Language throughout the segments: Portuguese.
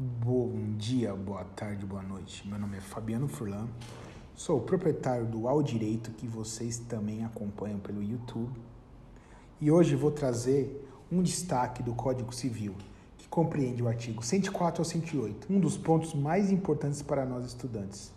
Bom dia, boa tarde, boa noite. Meu nome é Fabiano Furlan, sou o proprietário do Ao Direito que vocês também acompanham pelo YouTube. E hoje vou trazer um destaque do Código Civil, que compreende o artigo 104 ao 108, um dos pontos mais importantes para nós estudantes.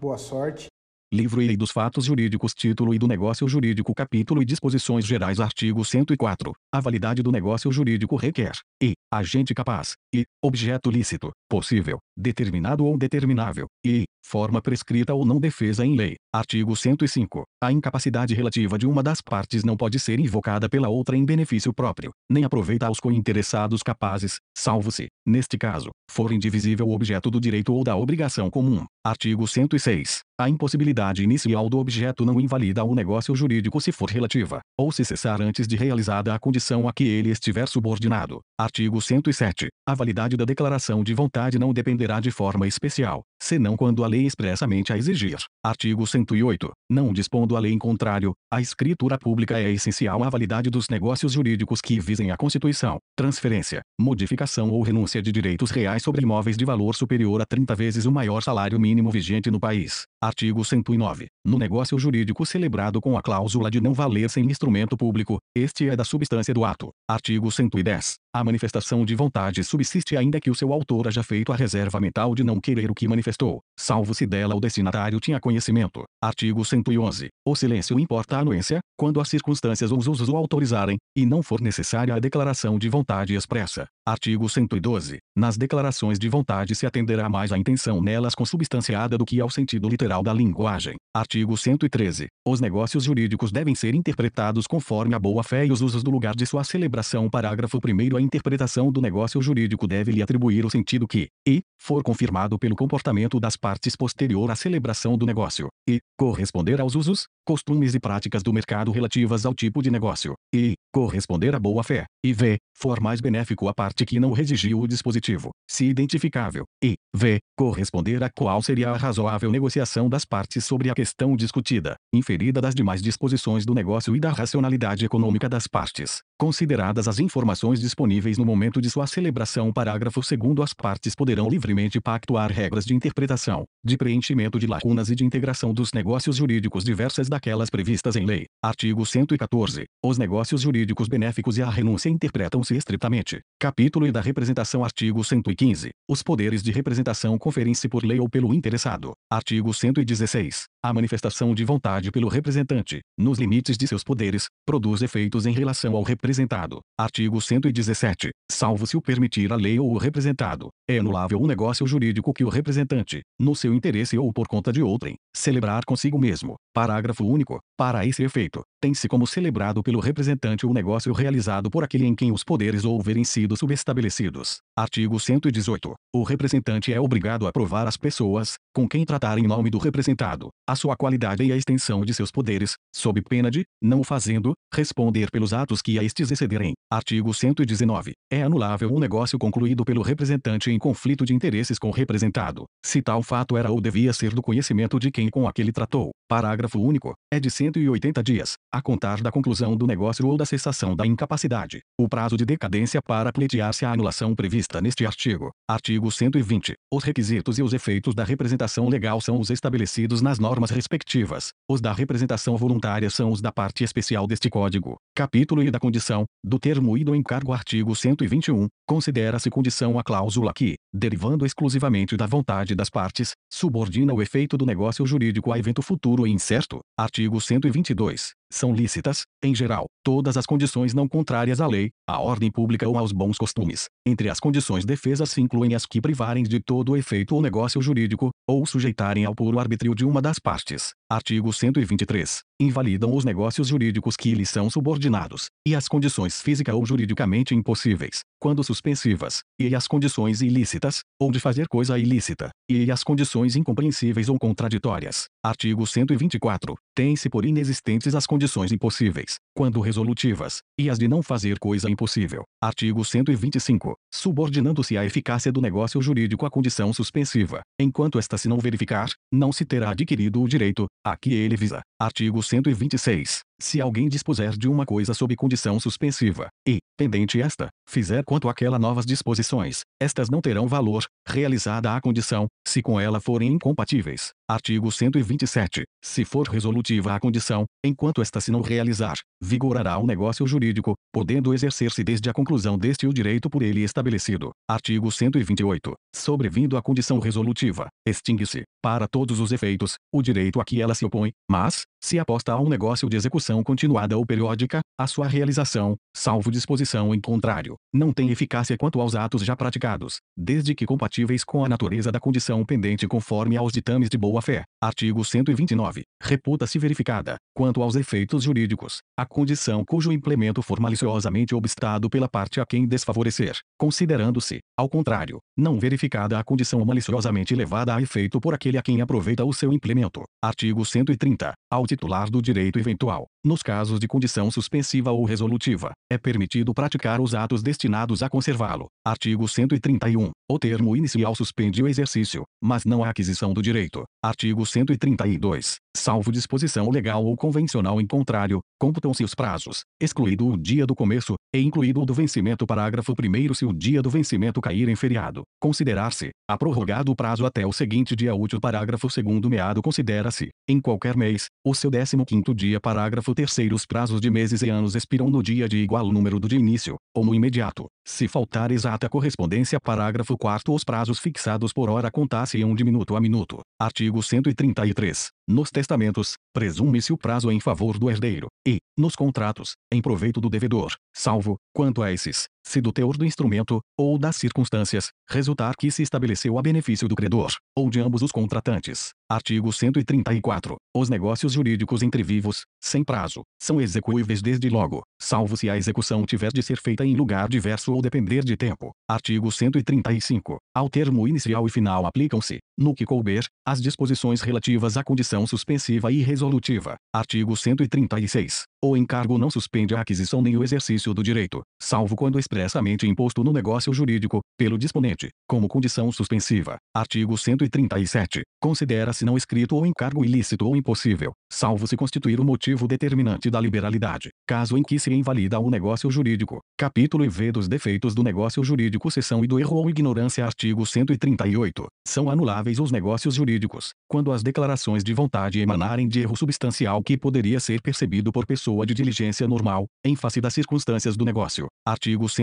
Boa sorte. Livro e dos Fatos Jurídicos Título e do Negócio Jurídico Capítulo e Disposições Gerais Artigo 104. A validade do negócio jurídico requer e agente capaz e objeto lícito, possível, determinado ou determinável, e forma prescrita ou não defesa em lei. Artigo 105. A incapacidade relativa de uma das partes não pode ser invocada pela outra em benefício próprio, nem aproveita aos cointeressados capazes, salvo se, neste caso, for indivisível o objeto do direito ou da obrigação comum. Artigo 106. A impossibilidade inicial do objeto não invalida o negócio jurídico se for relativa, ou se cessar antes de realizada a condição a que ele estiver subordinado. Artigo 107. A validade da declaração de vontade não dependerá de forma especial, senão quando a lei expressamente a exigir. Artigo 108. Não dispondo a lei em contrário, a escritura pública é essencial à validade dos negócios jurídicos que visem a constituição, transferência, modificação ou renúncia de direitos reais sobre imóveis de valor superior a 30 vezes o maior salário mínimo vigente no país. Artigo 109. No negócio jurídico celebrado com a cláusula de não valer sem instrumento público, este é da substância do ato. Artigo 110. A manifestação de vontade subsiste ainda que o seu autor haja feito a reserva mental de não querer o que manifestou, salvo se dela o destinatário tinha conhecimento. Artigo 111. O silêncio importa a anuência, quando as circunstâncias ou os usos o autorizarem, e não for necessária a declaração de vontade expressa. Artigo 112. Nas declarações de vontade se atenderá mais à intenção nelas consubstanciada do que ao sentido literal da linguagem. Artigo 113. Os negócios jurídicos devem ser interpretados conforme a boa-fé e os usos do lugar de sua celebração. Parágrafo 1 A interpretação do negócio jurídico deve lhe atribuir o sentido que, e, for confirmado pelo comportamento das partes posterior à celebração do negócio, e, corresponder aos usos, costumes e práticas do mercado relativas ao tipo de negócio, e, corresponder à boa-fé, e v, for mais benéfico à parte que não redigiu o dispositivo, se identificável, e, v, corresponder a qual seria a razoável negociação das partes sobre a questão discutida, inferida das demais disposições do negócio e da racionalidade econômica das partes, consideradas as informações disponíveis no momento de sua celebração. Parágrafo 2 As partes poderão livremente pactuar regras de interpretação, de preenchimento de lacunas e de integração dos negócios jurídicos diversas daquelas previstas em lei. Artigo 114. Os negócios jurídicos benéficos e a renúncia interpretam-se estritamente. Capítulo e da representação Artigo 115. Os poderes de representação conferem-se por lei ou pelo interessado. Artigo 116. A manifestação de vontade pelo representante, nos limites de seus poderes, produz efeitos em relação ao representado. Artigo 117. Salvo se o permitir a lei ou o representado, é anulável o negócio jurídico que o representante, no seu interesse ou por conta de outrem, celebrar consigo mesmo. Parágrafo único. Para esse efeito, tem-se como celebrado pelo representante o negócio realizado por aquele em quem os poderes houverem sido subestabelecidos. Artigo 118. O representante é obrigado a provar às pessoas, com quem tratar em nome do representado, a sua qualidade e a extensão de seus poderes, sob pena de, não o fazendo, responder pelos atos que a estes excederem. Artigo 119. É anulável um negócio concluído pelo representante em conflito de interesses com o representado, se tal fato era ou devia ser do conhecimento de quem com aquele tratou. Parágrafo único. É de 180 dias, a contar da conclusão do negócio ou da cessação da incapacidade, o prazo de decadência para pleitear-se a anulação prevista neste artigo. Artigo 120. Os requisitos e os efeitos da representação legal são os estabelecidos nas normas respectivas. Os da representação voluntária são os da parte especial deste Código. Capítulo e da condição, do termo e do encargo Artigo 121. Considera-se condição a cláusula que, derivando exclusivamente da vontade das partes, subordina o efeito do negócio jurídico a evento futuro e incerto. Artigo 122 são lícitas, em geral, todas as condições não contrárias à lei, à ordem pública ou aos bons costumes. Entre as condições defesas se incluem as que privarem de todo o efeito o negócio jurídico, ou sujeitarem ao puro arbítrio de uma das partes. Artigo 123. Invalidam os negócios jurídicos que lhes são subordinados, e as condições física ou juridicamente impossíveis, quando suspensivas, e as condições ilícitas, ou de fazer coisa ilícita, e as condições incompreensíveis ou contraditórias. Artigo 124. Tem-se por inexistentes as condições impossíveis, quando resolutivas, e as de não fazer coisa impossível. Artigo 125. Subordinando-se a eficácia do negócio jurídico à condição suspensiva, enquanto esta se não verificar, não se terá adquirido o direito, a que ele visa. Artigo 126. Se alguém dispuser de uma coisa sob condição suspensiva, e, pendente esta, fizer quanto àquela novas disposições, estas não terão valor, realizada a condição, se com ela forem incompatíveis. Artigo 127. Se for resolutiva a condição, enquanto esta se não realizar, vigorará o negócio jurídico, podendo exercer-se desde a conclusão deste o direito por ele estabelecido. Artigo 128. Sobrevindo a condição resolutiva, extingue-se, para todos os efeitos, o direito a que ela se opõe, mas, se aposta a um negócio de execução continuada ou periódica, a sua realização, salvo disposição em contrário, não tem eficácia quanto aos atos já praticados, desde que compatíveis com a natureza da condição pendente conforme aos ditames de boa-fé. Artigo 129. Reputa-se verificada, quanto aos efeitos jurídicos, a condição cujo implemento for maliciosamente obstado pela parte a quem desfavorecer, considerando-se, ao contrário, não verificada a condição maliciosamente levada a efeito por aquele a quem aproveita o seu implemento. Artigo 130. Ao titular do direito eventual, nos casos de condição suspensiva ou resolutiva, é permitido praticar os atos destinados a conservá-lo. Artigo 131. O termo inicial suspende o exercício, mas não a aquisição do direito. Artigo 132. Salvo disposição legal ou convencional em contrário, computam-se os prazos, excluído o dia do começo, e incluído o do vencimento. Parágrafo 1 Se o dia do vencimento cair em feriado, considerar-se, a prorrogado o prazo até o seguinte dia útil. Parágrafo 2 Meado considera-se, em qualquer mês, o seu 15 dia. Parágrafo 3 Os prazos de meses e anos expiram no dia de igual número do de início, ou no imediato. Se faltar exata correspondência. Parágrafo 4 Os prazos fixados por hora contar-se-ão de minuto a minuto. Artigo 133. Nos testamentos, presume-se o prazo em favor do herdeiro, e, nos contratos, em proveito do devedor, salvo, quanto a esses, se do teor do instrumento, ou das circunstâncias, resultar que se estabeleceu a benefício do credor, ou de ambos os contratantes. Artigo 134. Os negócios jurídicos entre vivos, sem prazo, são execuíveis desde logo, salvo se a execução tiver de ser feita em lugar diverso ou depender de tempo. Artigo 135. Ao termo inicial e final aplicam-se, no que couber, as disposições relativas à condição suspensiva e resolutiva. Artigo 136. O encargo não suspende a aquisição nem o exercício do direito, salvo quando expressamente imposto no negócio jurídico, pelo disponente, como condição suspensiva. Artigo 137. Considera-se não escrito o encargo ilícito ou impossível, salvo se constituir o motivo determinante da liberalidade, caso em que se invalida o negócio jurídico. Capítulo IV dos defeitos do negócio jurídico Seção e do erro ou ignorância Artigo 138. São anuláveis os negócios jurídicos, quando as declarações de vontade emanarem de erro substancial que poderia ser percebido por pessoa pessoa de diligência normal, em face das circunstâncias do negócio. Artigo 139.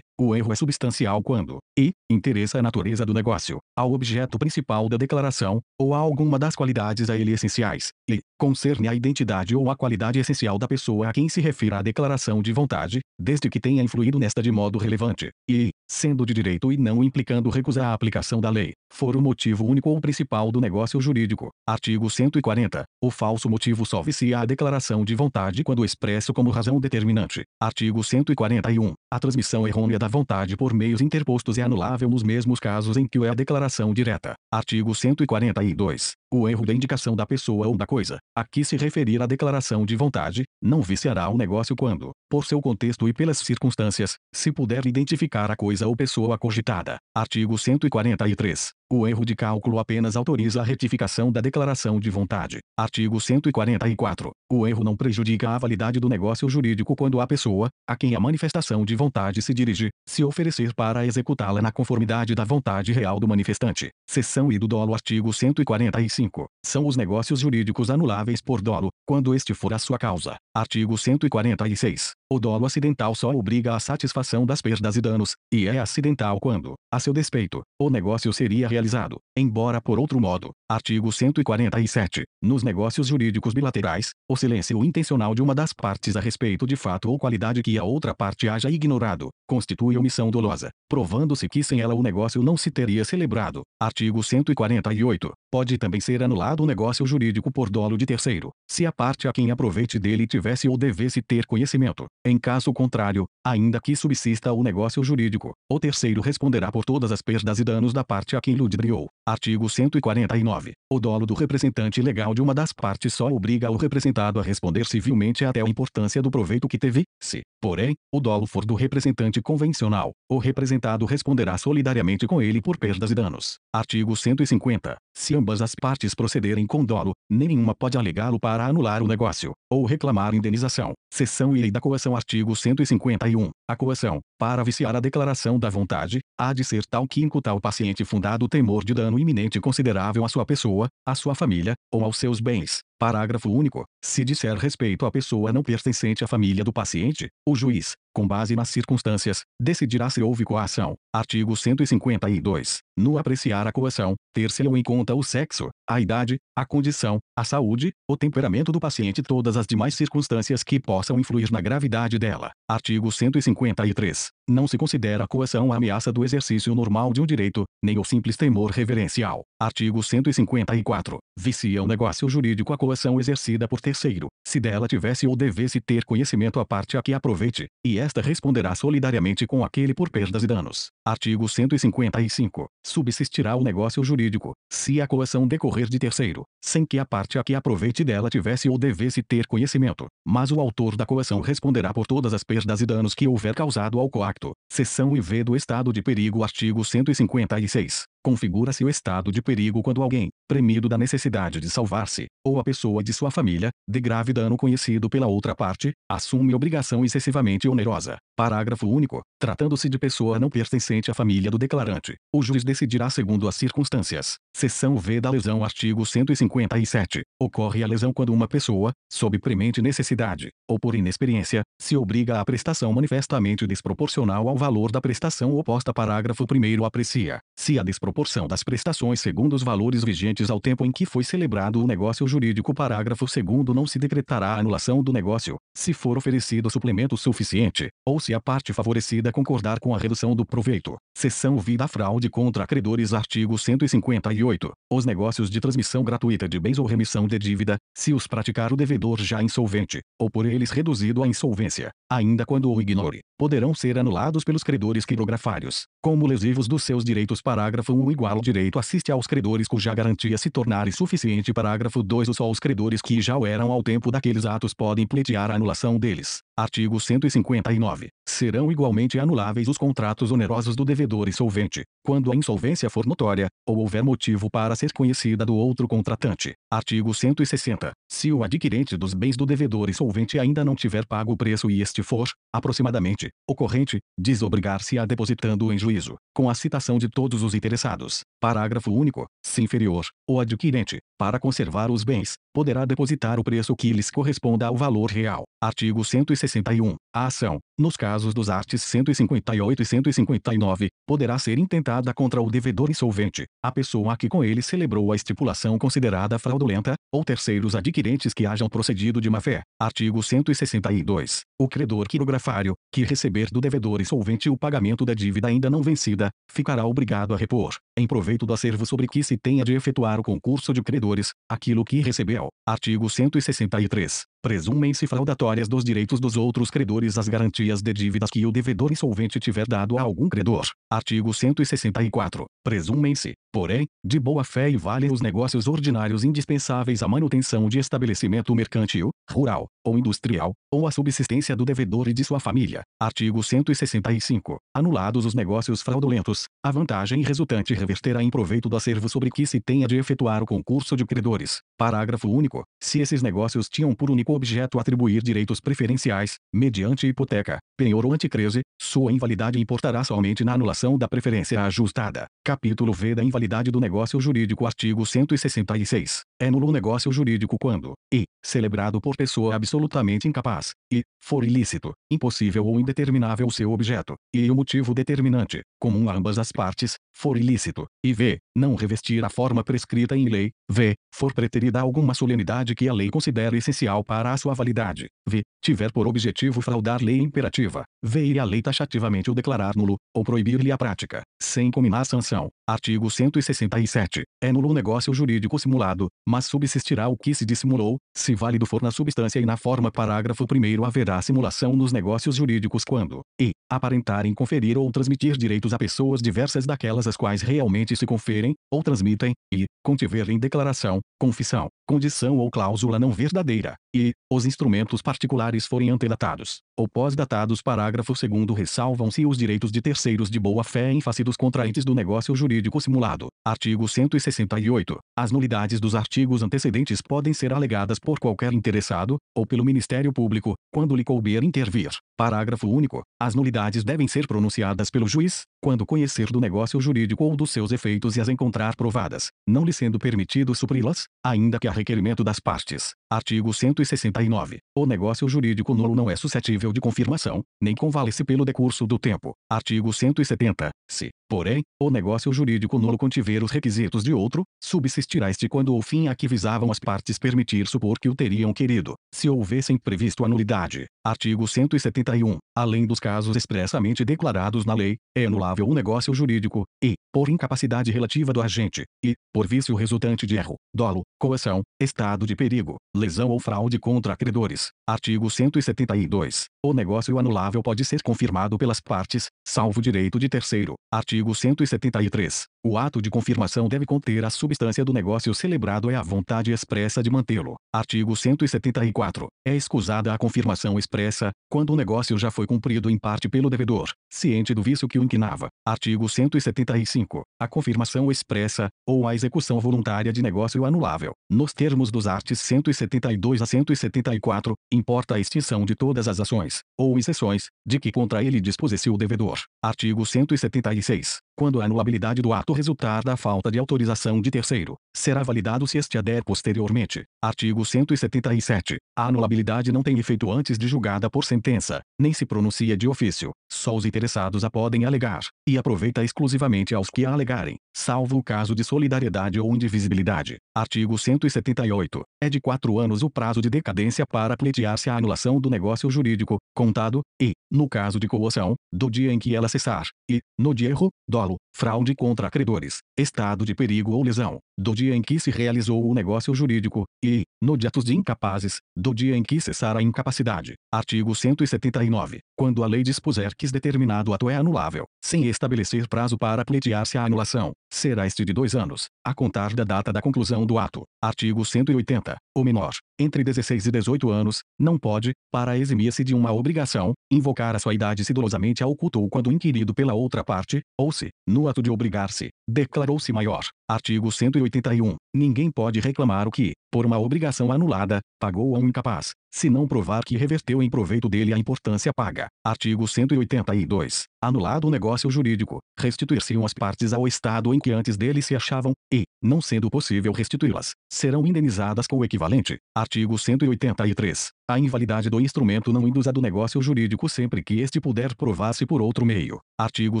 O erro é substancial quando, e, interessa a natureza do negócio, ao objeto principal da declaração, ou a alguma das qualidades a ele essenciais, e, concerne a identidade ou a qualidade essencial da pessoa a quem se refira a declaração de vontade, desde que tenha influído nesta de modo relevante, e, sendo de direito e não implicando recusa a aplicação da lei, for o motivo único ou principal do negócio jurídico. Artigo 140. O falso motivo só vicia a declaração de vontade quando expresso como razão determinante. Artigo 141. A transmissão errônea da vontade por meios interpostos é anulável nos mesmos casos em que o é a declaração direta. Artigo 142. O erro da indicação da pessoa ou da coisa, a que se referir a declaração de vontade, não viciará o negócio quando, por seu contexto e pelas circunstâncias, se puder identificar a coisa ou pessoa cogitada. Artigo 143. O erro de cálculo apenas autoriza a retificação da declaração de vontade. Artigo 144. O erro não prejudica a validade do negócio jurídico quando a pessoa, a quem a manifestação de vontade se dirige, se oferecer para executá-la na conformidade da vontade real do manifestante. Seção e do dolo Artigo 145. São os negócios jurídicos anuláveis por dolo, quando este for a sua causa. Artigo 146. O dolo acidental só obriga à satisfação das perdas e danos, e é acidental quando, a seu despeito, o negócio seria realizado, embora por outro modo. Artigo 147. Nos negócios jurídicos bilaterais, o silêncio intencional de uma das partes a respeito de fato ou qualidade que a outra parte haja ignorado, constitui omissão dolosa, provando-se que sem ela o negócio não se teria celebrado. Artigo 148. Pode também ser anulado o negócio jurídico por dolo de terceiro, se a parte a quem aproveite dele tivesse ou devesse ter conhecimento. Em caso contrário, ainda que subsista o negócio jurídico, o terceiro responderá por todas as perdas e danos da parte a quem ludibriou. Artigo 149. O dolo do representante legal de uma das partes só obriga o representado a responder civilmente até a importância do proveito que teve, se, porém, o dolo for do representante convencional, o representado responderá solidariamente com ele por perdas e danos. Artigo 150. Se ambas as partes procederem com dolo, nenhuma pode alegá-lo para anular o negócio, ou reclamar indenização. Seção e da coação Artigo 151. A coação, para viciar a declaração da vontade, há de ser tal que incuta ao paciente fundado temor de dano iminente considerável à sua pessoa, à sua família, ou aos seus bens. Parágrafo único. Se disser respeito à pessoa não pertencente à família do paciente, o juiz, com base nas circunstâncias, decidirá se houve coação. Artigo 152. No apreciar a coação, ter-se-ão em conta o sexo, a idade, a condição, a saúde, o temperamento do paciente e todas as demais circunstâncias que possam influir na gravidade dela. Artigo 153. Não se considera a coação a ameaça do exercício normal de um direito, nem o simples temor reverencial. Artigo 154. Vicia o negócio jurídico a coação exercida por terceiro, se dela tivesse ou devesse ter conhecimento a parte a que aproveite, e esta responderá solidariamente com aquele por perdas e danos. Artigo 155. Subsistirá o negócio jurídico, se a coação decorrer de terceiro, sem que a parte a que aproveite dela tivesse ou devesse ter conhecimento, mas o autor da coação responderá por todas as perdas e danos que houver causado ao coacto. Seção IV do estado de perigo Artigo 156. Configura-se o estado de perigo quando alguém, premido da necessidade de salvar-se, ou a pessoa de sua família, de grave dano conhecido pela outra parte, assume obrigação excessivamente onerosa. Parágrafo único. Tratando-se de pessoa não pertencente à família do declarante, o juiz decidirá segundo as circunstâncias. Seção V da lesão Artigo 157. Ocorre a lesão quando uma pessoa, sob premente necessidade, ou por inexperiência, se obriga à prestação manifestamente desproporcional ao valor da prestação oposta. Parágrafo 1 aprecia, se a desproporção das prestações segundo os valores vigentes ao tempo em que foi celebrado o negócio jurídico. Parágrafo 2 não se decretará a anulação do negócio, se for oferecido suplemento suficiente, ou se a parte favorecida concordar com a redução do proveito. Seção Vida Fraude contra Credores Artigo 158. Os negócios de transmissão gratuita de bens ou remissão de dívida, se os praticar o devedor já insolvente, ou por eles reduzido à insolvência, ainda quando o ignore, poderão ser anulados pelos credores quirografários, como lesivos dos seus direitos. Parágrafo 1 igual direito assiste aos credores cuja garantia se tornar insuficiente. Parágrafo 2 Só os credores que já o eram ao tempo daqueles atos podem pleitear a anulação deles. Artigo 159. Serão igualmente anuláveis os contratos onerosos do devedor insolvente, quando a insolvência for notória, ou houver motivo para ser conhecida do outro contratante. Artigo 160. Se o adquirente dos bens do devedor insolvente ainda não tiver pago o preço e este for, aproximadamente, ocorrente, desobrigar-se-á depositando em juízo, com a citação de todos os interessados. Parágrafo único. Se inferior, o adquirente, para conservar os bens, poderá depositar o preço que lhes corresponda ao valor real. Artigo 161. A ação, nos casos dos artes 158 e 159, poderá ser intentada contra o devedor insolvente, a pessoa que com ele celebrou a estipulação considerada fraudulenta, ou terceiros adquirentes que hajam procedido de má-fé. Artigo 162. O credor quirografário, que receber do devedor insolvente o pagamento da dívida ainda não vencida, ficará obrigado a repor, em proveito do acervo sobre que se tenha de efetuar o concurso de credores, aquilo que recebeu. Artigo 163 presumem-se fraudatórias dos direitos dos outros credores as garantias de dívidas que o devedor insolvente tiver dado a algum credor. Artigo 164. Presumem-se, porém, de boa fé e valem os negócios ordinários indispensáveis à manutenção de estabelecimento mercantil, rural, ou industrial, ou à subsistência do devedor e de sua família. Artigo 165. Anulados os negócios fraudulentos, a vantagem resultante reverterá em proveito do acervo sobre que se tenha de efetuar o concurso de credores. Parágrafo único. Se esses negócios tinham por único objeto atribuir direitos preferenciais, mediante hipoteca, penhor ou anticrese, sua invalidade importará somente na anulação da preferência ajustada. Capítulo V da invalidade do negócio jurídico Artigo 166. É nulo o negócio jurídico quando, e, celebrado por pessoa absolutamente incapaz, e, for ilícito, impossível ou indeterminável seu objeto, e o motivo determinante, comum a ambas as partes, for ilícito, e v, não revestir a forma prescrita em lei, v, for preterida alguma solenidade que a lei considere essencial para a sua validade, v, tiver por objetivo fraudar lei imperativa, v e a lei taxativamente o declarar nulo, ou proibir-lhe a prática, sem combinar sanção. Artigo 167. É nulo o negócio jurídico simulado, mas subsistirá o que se dissimulou, se válido for na substância e na forma. Parágrafo 1 haverá simulação nos negócios jurídicos quando, e, aparentarem conferir ou transmitir direitos a pessoas diversas daquelas as quais realmente se conferem, ou transmitem, e, contiverem declaração, confissão, condição ou cláusula não verdadeira, e, os instrumentos particulares forem antedatados. Ou pós-datados. Parágrafo 2 ressalvam-se os direitos de terceiros de boa-fé em face dos contraentes do negócio jurídico simulado. Artigo 168. As nulidades dos artigos antecedentes podem ser alegadas por qualquer interessado, ou pelo Ministério Público, quando lhe couber intervir. Parágrafo único. As nulidades devem ser pronunciadas pelo juiz, quando conhecer do negócio jurídico ou dos seus efeitos e as encontrar provadas, não lhe sendo permitido supri-las, ainda que a requerimento das partes. Artigo 169. O negócio jurídico nulo não é suscetível de confirmação, nem convalesce pelo decurso do tempo. Artigo 170. Se, porém, o negócio jurídico nulo contiver os requisitos de outro, subsistirá este quando o fim a que visavam as partes permitir supor que o teriam querido, se houvessem previsto a nulidade. Artigo 171. Além dos casos expressamente declarados na lei, é anulável o negócio jurídico, e, por incapacidade relativa do agente, e, por vício resultante de erro, dolo, coação, estado de perigo, lesão ou fraude contra credores. Artigo 172. O negócio anulável pode ser confirmado pelas partes, salvo direito de terceiro. Artigo 173. O ato de confirmação deve conter a substância do negócio celebrado e a vontade expressa de mantê-lo. Artigo 174. É escusada a confirmação expressa, quando o negócio já foi cumprido em parte pelo devedor, ciente do vício que o inquinava. Artigo 175. A confirmação expressa, ou a execução voluntária de negócio anulável, nos termos dos artes 172 a 174, importa a extinção de todas as ações, ou exceções, de que contra ele dispusesse o devedor. Artigo 176. Quando a anulabilidade do ato resultar da falta de autorização de terceiro, será validado se este ader posteriormente. Artigo 177. A anulabilidade não tem efeito antes de julgada por sentença, nem se pronuncia de ofício. Só os interessados a podem alegar, e aproveita exclusivamente aos que a alegarem, salvo o caso de solidariedade ou indivisibilidade. Artigo 178. É de quatro anos o prazo de decadência para pleitear-se a anulação do negócio jurídico, contado, e, no caso de coação, do dia em que ela cessar, e, no de erro, dolo, fraude contra credores, estado de perigo ou lesão, do dia em que se realizou o negócio jurídico, e, no de atos de incapazes, do dia em que cessar a incapacidade. Artigo 179. Quando a lei dispuser que determinado ato é anulável, sem estabelecer prazo para pleitear-se a anulação, será este de dois anos, a contar da data da conclusão do ato. Artigo 180. O menor, entre 16 e 18 anos, não pode, para eximir-se de uma obrigação, invocar a sua idade se dolosamente a ocultou quando inquirido pela outra parte, ou se, no ato de obrigar-se, declarou-se maior. Artigo 181. Ninguém pode reclamar o que, por uma obrigação anulada, pagou a um incapaz, se não provar que reverteu em proveito dele a importância paga. Artigo 182. Anulado o negócio jurídico, restituir-se-ão as partes ao estado em que antes dele se achavam, e, não sendo possível restituí-las, serão indenizadas com o equivalente. Artigo 183. A invalidade do instrumento não induz a do negócio jurídico sempre que este puder provar-se por outro meio. Artigo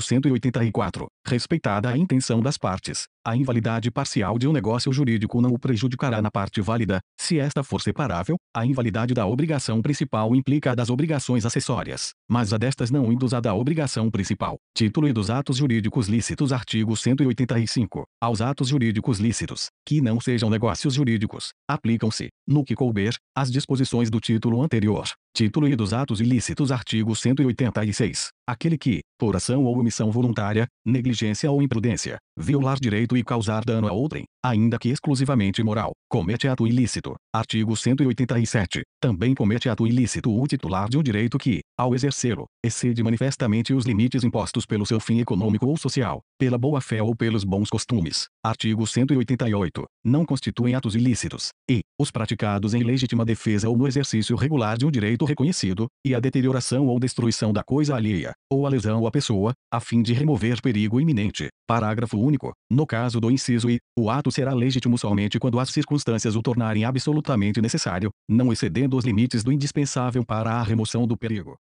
184. Respeitada a intenção das partes, a invalidade parcial de um negócio jurídico não o prejudicará na parte válida, se esta for separável, a invalidade da obrigação principal implica a das obrigações acessórias, mas a destas não induz a da obrigação principal. Título e dos atos jurídicos lícitos Artigo 185. Aos atos jurídicos lícitos, que não sejam negócios jurídicos, aplicam-se, no que couber, as disposições do título anterior. Título e dos atos ilícitos Artigo 186. Aquele que, por ação ou omissão voluntária, negligência ou imprudência, violar direito e causar dano a outrem, ainda que exclusivamente moral, comete ato ilícito. Artigo 187. Também comete ato ilícito o titular de um direito que, ao exercê-lo, excede manifestamente os limites impostos pelo seu fim econômico ou social, pela boa-fé ou pelos bons costumes. Artigo 188. Não constituem atos ilícitos, e, os praticados em legítima defesa ou no exercício regular de um direito reconhecido, e a deterioração ou destruição da coisa alheia, ou a lesão à pessoa, a fim de remover perigo iminente. Parágrafo único. No caso do inciso I, o ato será legítimo somente quando as circunstâncias o tornarem absolutamente necessário, não excedendo os limites do indispensável para a remoção do perigo.